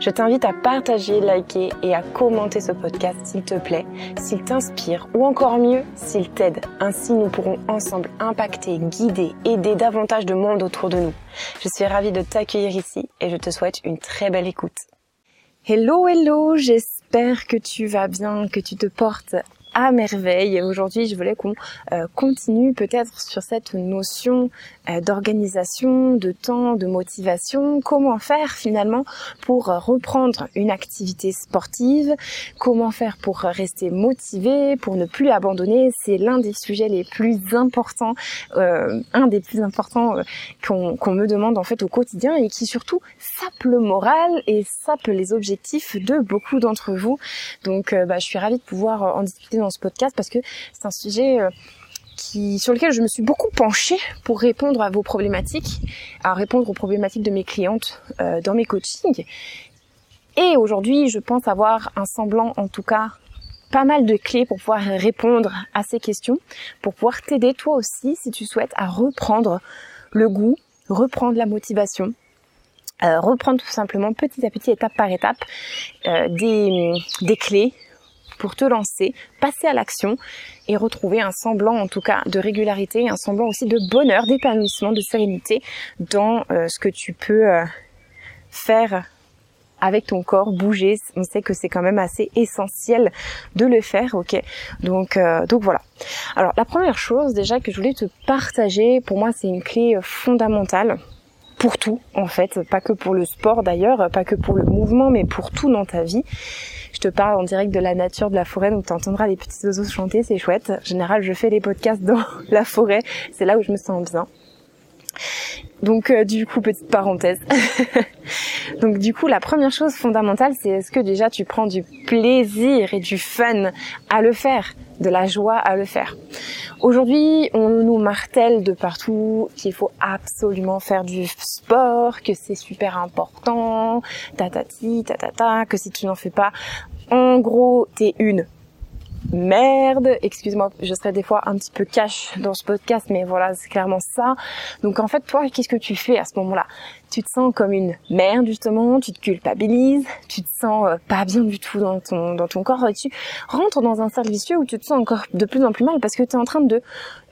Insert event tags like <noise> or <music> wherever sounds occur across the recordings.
Je t'invite à partager, liker et à commenter ce podcast s'il te plaît, s'il t'inspire ou encore mieux, s'il t'aide. Ainsi, nous pourrons ensemble impacter, guider, aider davantage de monde autour de nous. Je suis ravie de t'accueillir ici et je te souhaite une très belle écoute. Hello, hello, j'espère que tu vas bien, que tu te portes à merveille. Et aujourd'hui, je voulais qu'on euh, continue peut-être sur cette notion euh, d'organisation, de temps, de motivation. Comment faire finalement pour reprendre une activité sportive? Comment faire pour rester motivé, pour ne plus abandonner? C'est l'un des sujets les plus importants, euh, un des plus importants qu'on me demande en fait au quotidien et qui surtout sape le moral et sape les objectifs de beaucoup d'entre vous. Donc, bah, je suis ravie de pouvoir en discuter dans ce podcast parce que c'est un sujet euh, qui, sur lequel je me suis beaucoup penchée pour répondre à vos problématiques, à répondre aux problématiques de mes clientes euh, dans mes coachings. Et aujourd'hui, je pense avoir un semblant, en tout cas, pas mal de clés pour pouvoir répondre à ces questions, pour pouvoir t'aider toi aussi, si tu souhaites, à reprendre le goût, reprendre la motivation, euh, reprendre tout simplement petit à petit, étape par étape, des, des clés pour te lancer, passer à l'action et retrouver un semblant en tout cas de régularité, un semblant aussi de bonheur, d'épanouissement, de sérénité dans euh, ce que tu peux euh, faire avec ton corps, bouger. On sait que c'est quand même assez essentiel de le faire, ok? Donc euh, donc voilà. Alors la première chose déjà que je voulais te partager, pour moi c'est une clé fondamentale pour tout en fait, pas que pour le sport d'ailleurs, pas que pour le mouvement, mais pour tout dans ta vie. Je te parle en direct de la nature, de la forêt, donc tu entendras les petits oiseaux chanter, c'est chouette. En général, je fais les podcasts dans <laughs> la forêt, c'est là où je me sens bien. Donc euh, du coup, petite parenthèse. <laughs> Donc du coup, la première chose fondamentale, c'est est-ce que déjà tu prends du plaisir et du fun à le faire, de la joie à le faire? Aujourd'hui, on nous martèle de partout qu'il faut absolument faire du sport, que c'est super important, tatati, tatata, que si tu n'en fais pas, en gros, t'es une merde. Excuse-moi, je serai des fois un petit peu cash dans ce podcast, mais voilà, c'est clairement ça. Donc en fait, toi, qu'est-ce que tu fais à ce moment-là? Tu te sens comme une merde justement, tu te culpabilises, tu te sens euh, pas bien du tout dans ton dans ton corps, et tu rentres dans un cercle vicieux où tu te sens encore de plus en plus mal parce que tu es en train de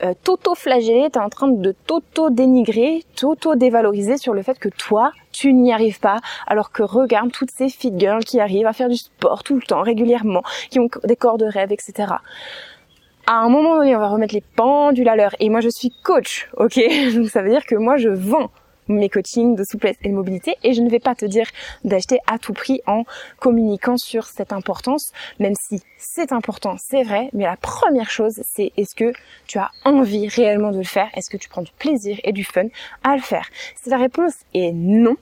euh, t'auto-flageller, tu en train de t'auto-dénigrer, t'auto-dévaloriser sur le fait que toi, tu n'y arrives pas, alors que regarde toutes ces fit girls qui arrivent à faire du sport tout le temps, régulièrement, qui ont des corps de rêve, etc. À un moment donné, on va remettre les pendules à l'heure. Et moi, je suis coach, ok? <laughs> Donc ça veut dire que moi, je vends mes coachings de souplesse et de mobilité. Et je ne vais pas te dire d'acheter à tout prix en communiquant sur cette importance, même si c'est important, c'est vrai, mais la première chose c'est est-ce que tu as envie réellement de le faire, est-ce que tu prends du plaisir et du fun à le faire? Si la réponse est non,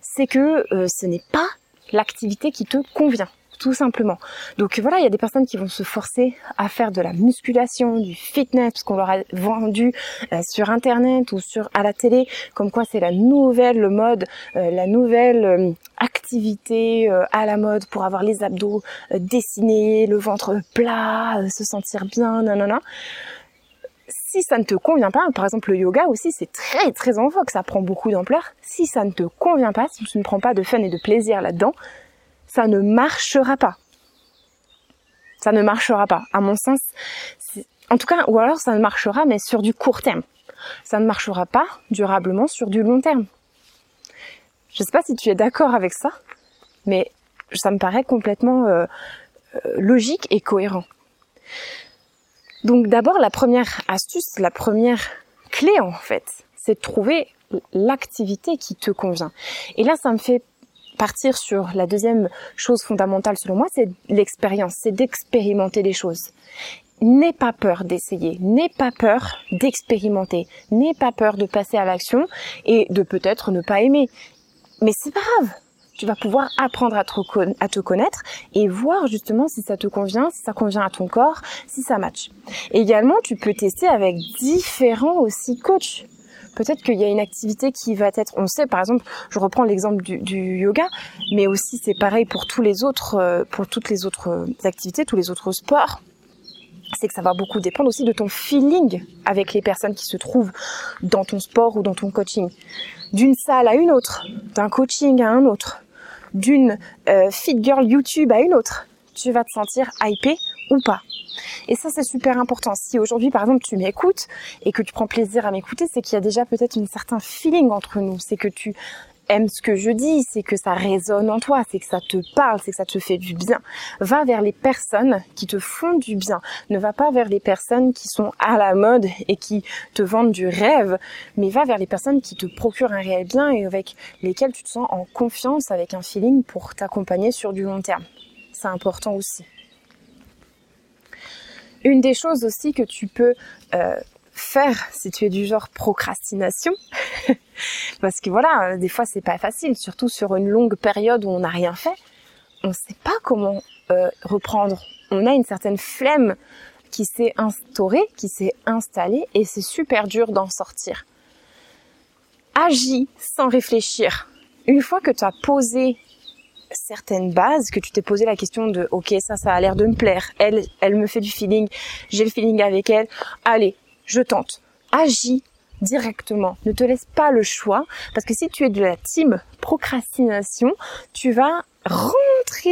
c'est que euh, ce n'est pas l'activité qui te convient tout simplement. Donc voilà, il y a des personnes qui vont se forcer à faire de la musculation, du fitness, parce qu'on leur a vendu euh, sur internet ou sur à la télé, comme quoi c'est la nouvelle mode, euh, la nouvelle euh, activité à la mode pour avoir les abdos dessinés, le ventre plat, se sentir bien, nanana si ça ne te convient pas, par exemple le yoga aussi c'est très très en vogue, ça prend beaucoup d'ampleur. Si ça ne te convient pas, si tu ne prends pas de fun et de plaisir là-dedans, ça ne marchera pas. Ça ne marchera pas. À mon sens, en tout cas, ou alors ça ne marchera, mais sur du court terme. Ça ne marchera pas durablement sur du long terme. Je ne sais pas si tu es d'accord avec ça, mais ça me paraît complètement euh, euh, logique et cohérent. Donc d'abord, la première astuce, la première clé en fait, c'est de trouver l'activité qui te convient. Et là, ça me fait partir sur la deuxième chose fondamentale selon moi, c'est l'expérience, c'est d'expérimenter les choses. N'aie pas peur d'essayer, n'aie pas peur d'expérimenter, n'aie pas peur de passer à l'action et de peut-être ne pas aimer. Mais c'est pas grave, tu vas pouvoir apprendre à te, connaître et voir justement si ça te convient, si ça convient à ton corps, si ça match. Également, tu peux tester avec différents aussi coachs. Peut-être qu'il y a une activité qui va être, on sait par exemple, je reprends l'exemple du, yoga, mais aussi c'est pareil pour tous les autres, euh, pour toutes les autres activités, tous les autres sports c'est que ça va beaucoup dépendre aussi de ton feeling avec les personnes qui se trouvent dans ton sport ou dans ton coaching. D'une salle à une autre, d'un coaching à un autre, d'une euh, fit girl YouTube à une autre, tu vas te sentir hypé ou pas. Et ça, c'est super important. Si aujourd'hui, par exemple, tu m'écoutes et que tu prends plaisir à m'écouter, c'est qu'il y a déjà peut-être un certain feeling entre nous. C'est que tu aimes ce que je dis, c'est que ça résonne en toi, c'est que ça te parle, c'est que ça te fait du bien. Va vers les personnes qui te font du bien. Ne va pas vers les personnes qui sont à la mode et qui te vendent du rêve, mais va vers les personnes qui te procurent un réel bien et avec lesquelles tu te sens en confiance, avec un feeling pour t'accompagner sur du long terme. Important aussi. Une des choses aussi que tu peux euh, faire si tu es du genre procrastination. <laughs> Parce que voilà, euh, des fois c'est pas facile, surtout sur une longue période où on n'a rien fait. On ne sait pas comment euh, reprendre. On a une certaine flemme qui s'est instaurée, qui s'est installée et c'est super dur d'en sortir. Agis sans réfléchir. Une fois que tu as posé certaines bases, que tu t'es posé la question de ok ça ça a l'air de me plaire, elle elle me fait du feeling, j'ai le feeling avec elle, allez je tente. Agis directement. Ne te laisse pas le choix parce que si tu es de la team procrastination, tu vas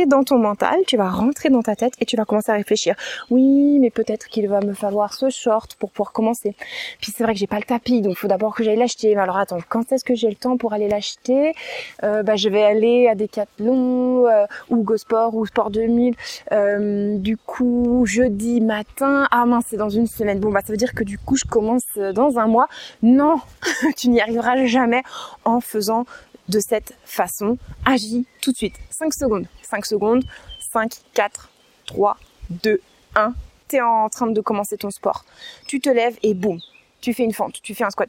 dans ton mental, tu vas rentrer dans ta tête et tu vas commencer à réfléchir. Oui, mais peut-être qu'il va me falloir ce short pour pouvoir commencer. Puis c'est vrai que j'ai pas le tapis, donc il faut d'abord que j'aille l'acheter. Alors attends, quand est-ce que j'ai le temps pour aller l'acheter? Euh, bah, je vais aller à Decathlon euh, ou Go Sport ou Sport 2000. Euh, du coup, jeudi matin. Ah mince, c'est dans une semaine. Bon bah ça veut dire que du coup je commence dans un mois. Non, <laughs> tu n'y arriveras jamais en faisant de cette façon. Agis tout de suite. 5 secondes. 5 secondes. 5, 4, 3, 2, 1. Tu es en train de commencer ton sport. Tu te lèves et boum. Tu fais une fente, tu fais un squat.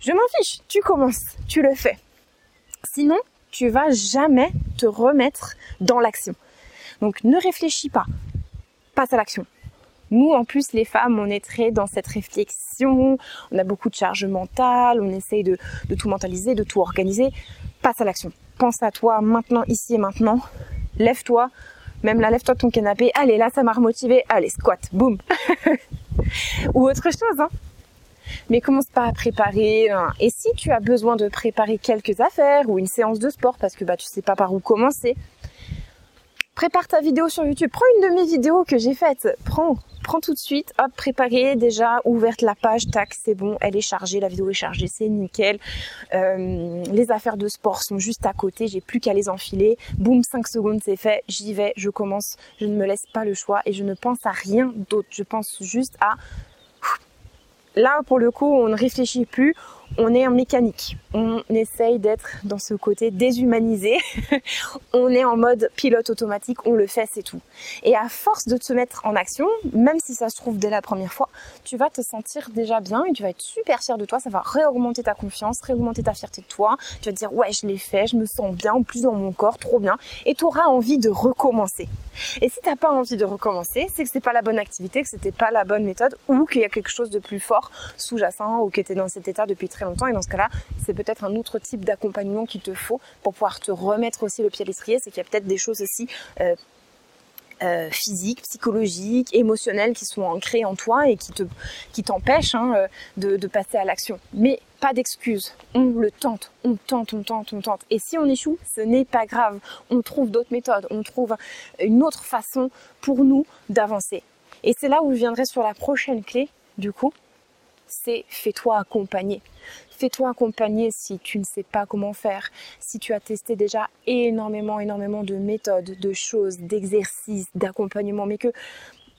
Je m'en fiche. Tu commences. Tu le fais. Sinon, tu vas jamais te remettre dans l'action. Donc ne réfléchis pas. Passe à l'action. Nous, en plus, les femmes, on est très dans cette réflexion, on a beaucoup de charge mentale, on essaye de, tout mentaliser, de tout organiser passe à l'action. Pense à toi maintenant, ici et maintenant. Lève-toi. Même là, lève-toi de ton canapé. Allez, là, ça m'a remotivé. Allez, squat. Boum. <laughs> Ou autre chose, hein. Mais commence pas à préparer. Et si tu as besoin de préparer quelques affaires ou une séance de sport parce que bah tu sais pas par où commencer, prépare ta vidéo sur YouTube. Prends une de mes vidéos que j'ai faites. Prends, prends tout de suite. Hop, préparé déjà, ouverte la page. Tac, c'est bon. Elle est chargée. La vidéo est chargée. C'est nickel. Euh, les affaires de sport sont juste à côté. J'ai plus qu'à les enfiler. Boum, 5 secondes, c'est fait. J'y vais. Je commence. Je ne me laisse pas le choix et je ne pense à rien d'autre. Je pense juste à Là, pour le coup, on ne réfléchit plus, on est en mécanique. On essaye d'être dans ce côté déshumanisé. <laughs> on est en mode pilote automatique, on le fait, c'est tout. Et à force de te mettre en action, même si ça se trouve dès la première fois, tu vas te sentir déjà bien et tu vas être super fier de toi. Ça va réaugmenter ta confiance, réaugmenter ta fierté de toi. Tu vas te dire, ouais, je l'ai fait, je me sens bien, en plus dans mon corps, trop bien. Et tu auras envie de recommencer. Et si t'as pas envie de recommencer, c'est que c'est pas la bonne activité, que c'était pas la bonne méthode ou qu'il y a quelque chose de plus fort sous-jacent ou qui était dans cet état depuis très longtemps. Et dans ce cas-là, c'est peut-être un autre type d'accompagnement qu'il te faut pour pouvoir te remettre aussi le pied à l'estrier. C'est qu'il y a peut-être des choses aussi euh, euh, physiques, psychologiques, émotionnelles qui sont ancrées en toi et qui te qui t'empêchent hein, euh, de, de passer à l'action. Mais pas d'excuses. On le tente, on tente, on tente, on tente. Et si on échoue, ce n'est pas grave. On trouve d'autres méthodes, on trouve une autre façon pour nous d'avancer. Et c'est là où je viendrai sur la prochaine clé, du coup, c'est fais-toi accompagner. Fais-toi accompagner si tu ne sais pas comment faire, si tu as testé déjà énormément, énormément de méthodes, de choses, d'exercices, d'accompagnement, mais que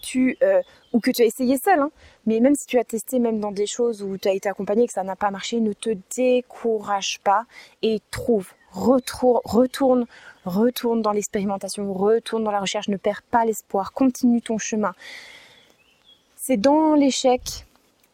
tu euh, ou que tu as essayé seul, hein, mais même si tu as testé même dans des choses où tu as été accompagné et que ça n'a pas marché, ne te décourage pas et trouve, retourne, retourne, retourne dans l'expérimentation, retourne dans la recherche, ne perds pas l'espoir, continue ton chemin. C'est dans l'échec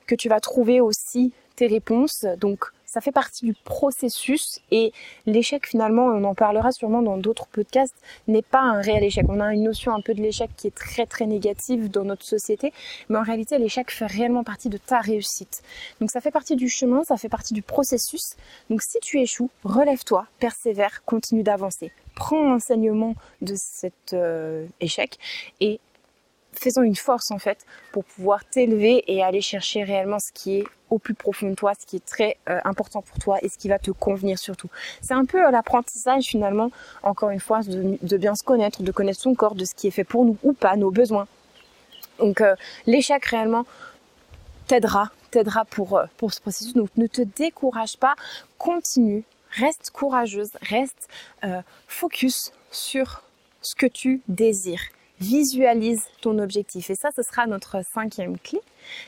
que tu vas trouver aussi réponses. Donc ça fait partie du processus et l'échec finalement, on en parlera sûrement dans d'autres podcasts, n'est pas un réel échec. On a une notion un peu de l'échec qui est très très négative dans notre société, mais en réalité l'échec fait réellement partie de ta réussite. Donc ça fait partie du chemin, ça fait partie du processus. Donc si tu échoues, relève-toi, persévère, continue d'avancer. Prends l'enseignement de cet euh, échec et faisons une force en fait pour pouvoir t'élever et aller chercher réellement ce qui est au plus profond de toi, ce qui est très euh, important pour toi et ce qui va te convenir surtout. C'est un peu euh, l'apprentissage finalement, encore une fois, de, bien se connaître, de connaître son corps, de ce qui est fait pour nous ou pas, nos besoins. Donc euh, l'échec réellement t'aidera, t'aidera pour, pour ce processus. Donc ne te décourage pas, continue, reste courageuse, reste focus sur ce que tu désires visualise ton objectif. Et ça, ce sera notre cinquième clé,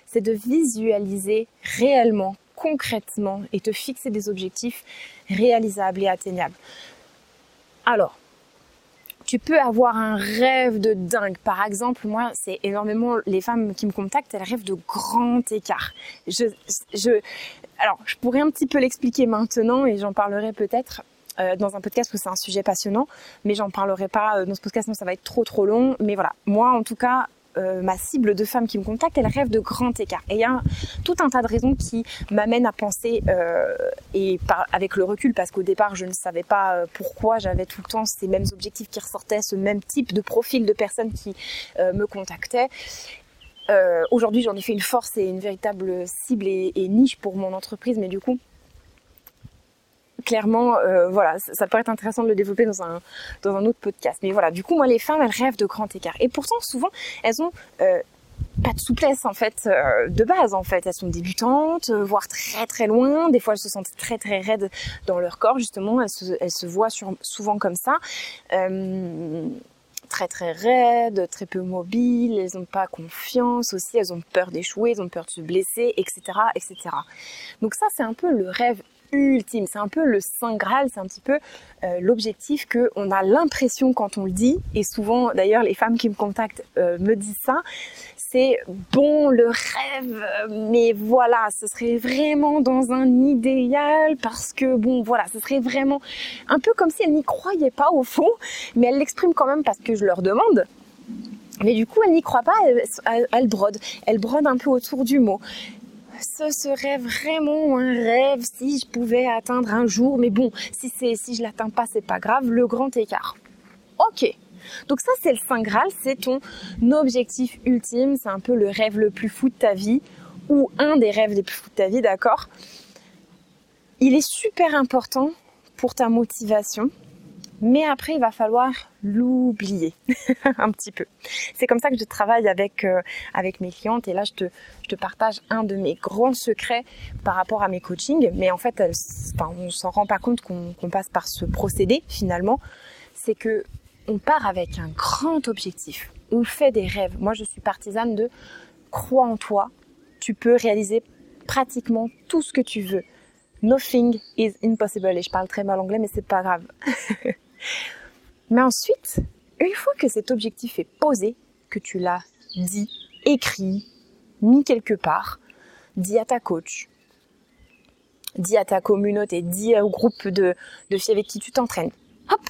c'est de visualiser réellement, concrètement et te fixer des objectifs réalisables et atteignables. Alors, tu peux avoir un rêve de dingue. Par exemple, moi, c'est énormément les femmes qui me contactent, elles rêvent de grands écarts. Je, je, alors, je pourrais un petit peu l'expliquer maintenant et j'en parlerai peut-être. Euh, dans un podcast parce que c'est un sujet passionnant, mais j'en parlerai pas euh, dans ce podcast, non, ça va être trop trop long. Mais voilà, moi en tout cas, euh, ma cible de femmes qui me contactent, elles rêvent de grands écarts. Et il y a tout un tas de raisons qui m'amènent à penser, et avec le recul, parce qu'au départ, je ne savais pas pourquoi j'avais tout le temps ces mêmes objectifs qui ressortaient, ce même type de profil de personnes qui me contactaient. Aujourd'hui, j'en ai fait une force et une véritable cible et niche pour mon entreprise, mais du coup, clairement, euh, voilà, ça, pourrait être intéressant de le développer dans un, dans un autre podcast. Mais voilà, du coup, moi, les femmes, elles rêvent de grands écarts. Et pourtant, souvent, elles ont euh, pas de souplesse, en fait, euh, de base, en fait. Elles sont débutantes, voire très, très loin. Des fois, elles se sentent très, très raides dans leur corps, justement. Elles se, elles se voient souvent comme ça. très très raides, très peu mobiles, elles n'ont pas confiance aussi, elles ont peur d'échouer, elles ont peur de se blesser, etc., etc. Donc ça, c'est un peu le rêve C'est un peu le saint graal, c'est un petit peu euh, l'objectif que on a l'impression quand on le dit. Et souvent, d'ailleurs, les femmes qui me contactent euh, me disent ça. C'est bon le rêve, mais voilà, ce serait vraiment dans un idéal parce que bon, voilà, ce serait vraiment un peu comme si elles n'y croyaient pas au fond, mais elles l'expriment quand même parce que je leur demande. Mais du coup, elles n'y croient pas, elles, elles, brodent. Elles brodent un peu autour du mot ce serait vraiment un rêve si je pouvais atteindre un jour, mais bon, si si je l'atteins pas, c'est pas grave, le grand écart. Ok. Donc ça c'est le Saint Graal, c'est ton objectif ultime, c'est un peu le rêve le plus fou de ta vie ou un des rêves les plus fous de ta vie, d'accord? Il est super important pour ta motivation mais après, il va falloir l'oublier <laughs> un petit peu. C'est comme ça que je travaille avec euh, avec mes clientes. Et là, je te, je te partage un de mes grands secrets par rapport à mes coachings. Mais en fait, enfin, on s'en rend pas compte qu'on passe par ce procédé finalement. C'est que on part avec un grand objectif. On fait des rêves. Moi, je suis partisane de crois en toi. Tu peux réaliser pratiquement tout ce que tu veux. Nothing is impossible. Et je parle très mal anglais, mais c'est pas grave. <laughs> Mais ensuite, une fois que cet objectif est posé, que tu l'as dit, écrit, mis quelque part, dit à ta coach, dit à ta communauté, dit au groupe de, de filles avec qui tu t'entraînes, hop,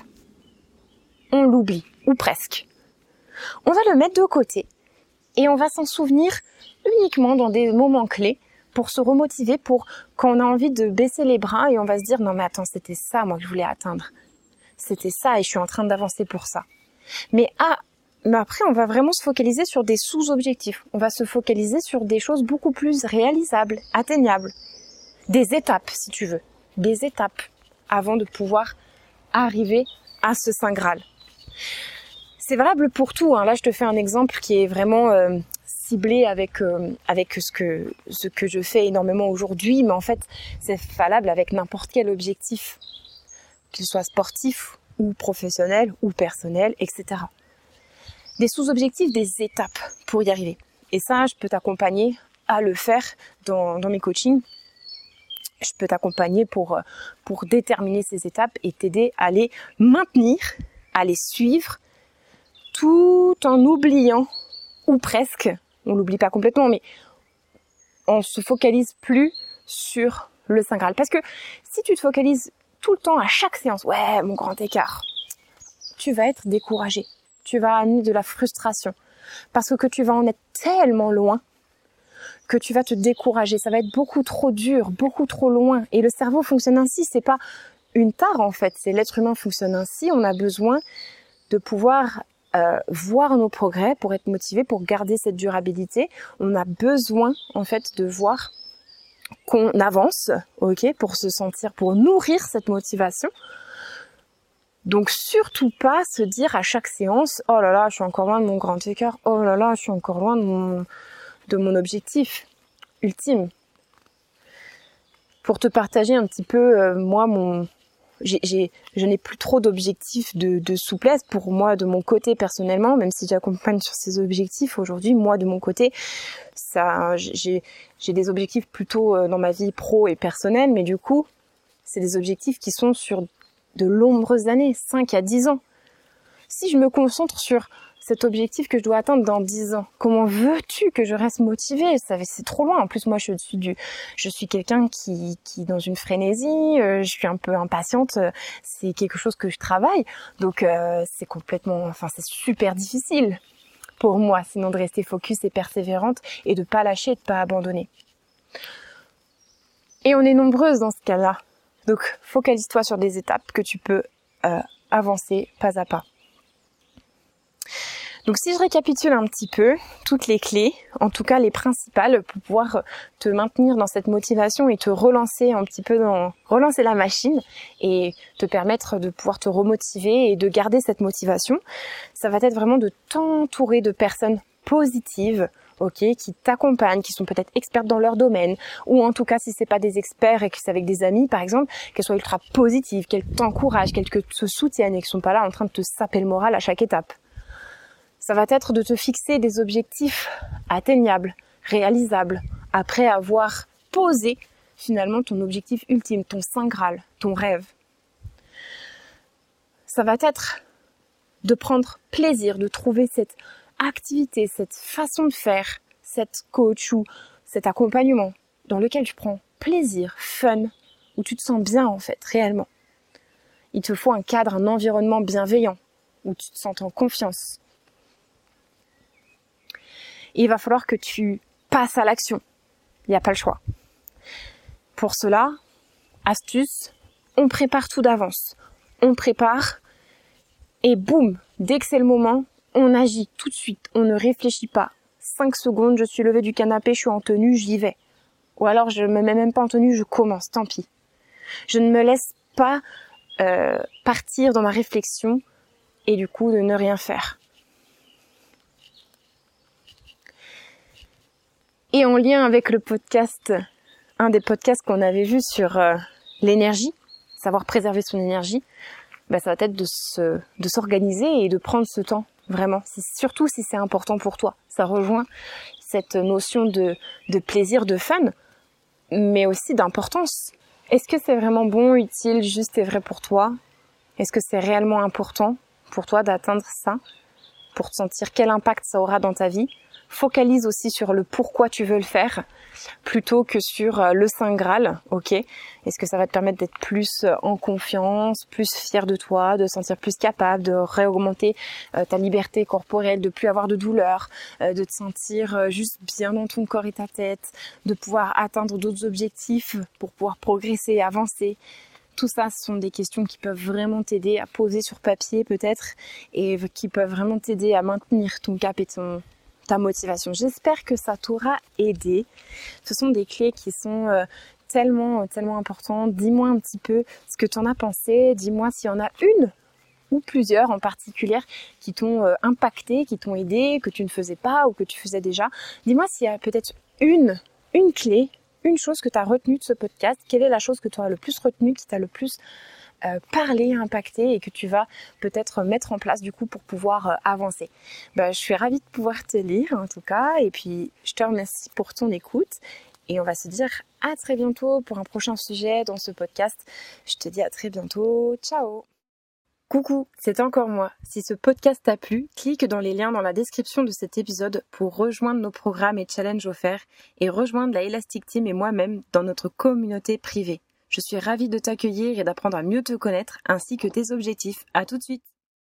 on l'oublie, ou presque. On va le mettre de côté et on va s'en souvenir uniquement dans des moments clés pour se remotiver, pour quand on a envie de baisser les bras et on va se dire non mais attends c'était ça moi que je voulais atteindre c'était ça et je suis en train d'avancer pour ça. Mais ah, mais après, on va vraiment se focaliser sur des sous-objectifs. On va se focaliser sur des choses beaucoup plus réalisables, atteignables. Des étapes, si tu veux. Des étapes avant de pouvoir arriver à ce Saint Graal. C'est valable pour tout. Hein. Là, je te fais un exemple qui est vraiment euh, ciblé avec euh, avec ce que ce que je fais énormément aujourd'hui, mais en fait, c'est valable avec n'importe quel objectif qu'il soit sportif ou professionnel ou personnel, etc. des sous-objectifs, des étapes pour y arriver. Et ça, je peux t'accompagner à le faire dans, dans mes coachings. Je peux t'accompagner pour, pour déterminer ces étapes et t'aider à les maintenir, à les suivre, tout en oubliant, ou presque, on l'oublie pas complètement, mais on se focalise plus sur le Saint Graal. Parce que si tu te focalises tout le temps à chaque séance, ouais, mon grand écart, tu vas être découragé. Tu vas amener de la frustration. Parce que tu vas en être tellement loin que tu vas te décourager. Ça va être beaucoup trop dur, beaucoup trop loin. Et le cerveau fonctionne ainsi. C'est pas une tare en fait. C'est l'être humain fonctionne ainsi. On a besoin de pouvoir euh, voir nos progrès pour être motivé, pour garder cette durabilité. On a besoin en fait de voir qu'on avance, ok, pour se sentir, pour nourrir cette motivation. Donc surtout pas se dire à chaque séance, oh là là, je suis encore loin de mon grand écart, oh là là, je suis encore loin de mon, objectif ultime. Pour te partager un petit peu, euh, moi, mon, je n'ai plus trop d'objectifs de, souplesse pour moi de mon côté personnellement, même si j'accompagne sur ces objectifs aujourd'hui. Moi de mon côté, ça, j'ai, j'ai des objectifs plutôt euh, dans ma vie pro et personnelle, mais du coup, c'est des objectifs qui sont sur de nombreuses années, 5 à 10 ans. Si je me concentre sur cet objectif que je dois atteindre dans 10 ans. Comment veux-tu que je reste motivée? C'est trop loin. En plus, moi, je suis du, je suis quelqu'un qui, qui dans une frénésie. Euh, je suis un peu impatiente. C'est quelque chose que je travaille, donc euh, c'est complètement, enfin, c'est super difficile pour moi, sinon de rester focus et persévérante et de pas lâcher, de pas abandonner. Et on est nombreuses dans ce cas-là. Donc, focalise-toi sur des étapes que tu peux euh, avancer pas à pas. Donc si je récapitule un petit peu toutes les clés, en tout cas les principales pour pouvoir te maintenir dans cette motivation et te relancer un petit peu dans relancer la machine et te permettre de pouvoir te remotiver et de garder cette motivation, ça va être vraiment de t'entourer de personnes positives, ok, qui t'accompagnent, qui sont peut-être expertes dans leur domaine, ou en tout cas si c'est pas des experts et que c'est avec des amis par exemple, qu'elles soient ultra positives, qu'elles t'encouragent, qu'elles te soutiennent et qu'elles sont pas là en train de te saper le moral à chaque étape ça va être de te fixer des objectifs atteignables, réalisables, après avoir posé finalement ton objectif ultime, ton saint graal, ton rêve. Ça va être de prendre plaisir, de trouver cette activité, cette façon de faire, cette coach ou cet accompagnement dans lequel tu prends plaisir, fun, où tu te sens bien en fait, réellement. Il te faut un cadre, un environnement bienveillant, où tu te sens en confiance, il va falloir que tu passes à l'action. Il n'y a pas le choix. Pour cela, astuce, on prépare tout d'avance. On prépare et boum, dès que c'est le moment, on agit tout de suite. On ne réfléchit pas. 5 secondes, je suis levé du canapé, je suis en tenue, j'y vais. Ou alors je me mets même pas en tenue, je commence, tant pis. Je ne me laisse pas euh, partir dans ma réflexion et du coup de ne rien faire. Et en lien avec le podcast, un des podcasts qu'on avait vu sur euh, l'énergie, savoir préserver son énergie, bah, ça va être de se, de s'organiser et de prendre ce temps vraiment. Surtout si c'est important pour toi. Ça rejoint cette notion de, de plaisir, de fun, mais aussi d'importance. Est-ce que c'est vraiment bon, utile, juste et vrai pour toi? Est-ce que c'est réellement important pour toi d'atteindre ça? Pour te sentir quel impact ça aura dans ta vie? Focalise aussi sur le pourquoi tu veux le faire plutôt que sur euh, le Saint Graal, ok? Est-ce que ça va te permettre d'être plus euh, en confiance, plus fier de toi, de sentir plus capable, de réaugmenter euh, ta liberté corporelle, de plus avoir de douleur, de te sentir juste bien dans ton corps et ta tête, de pouvoir atteindre d'autres objectifs pour pouvoir progresser, avancer? Tout ça, ce sont des questions qui peuvent vraiment t'aider à poser sur papier peut-être et qui peuvent vraiment t'aider à maintenir ton cap et ton, ta motivation. J'espère que ça t'aura aidé. Ce sont des clés qui sont euh, tellement, tellement importantes. Dis-moi un petit peu ce que tu en as pensé. Dis-moi s'il y en a une ou plusieurs en particulier qui t'ont euh, impacté, qui t'ont aidé, que tu ne faisais pas ou que tu faisais déjà. Dis-moi s'il y a peut-être une, une clé, une chose que tu as retenue de ce podcast. Quelle est la chose que tu as le plus retenue, qui t'a le plus euh, parler, impacter et que tu vas peut-être mettre en place du coup pour pouvoir euh, avancer. Bah, je suis ravie de pouvoir te lire en tout cas et puis je te remercie pour ton écoute et on va se dire à très bientôt pour un prochain sujet dans ce podcast. Je te dis à très bientôt. Ciao Coucou, c'est encore moi. Si ce podcast t'a plu, clique dans les liens dans la description de cet épisode pour rejoindre nos programmes et challenges offerts et rejoindre la Elastic Team et moi-même dans notre communauté privée. Je suis ravie de t'accueillir et d'apprendre à mieux te connaître ainsi que tes objectifs. À tout de suite.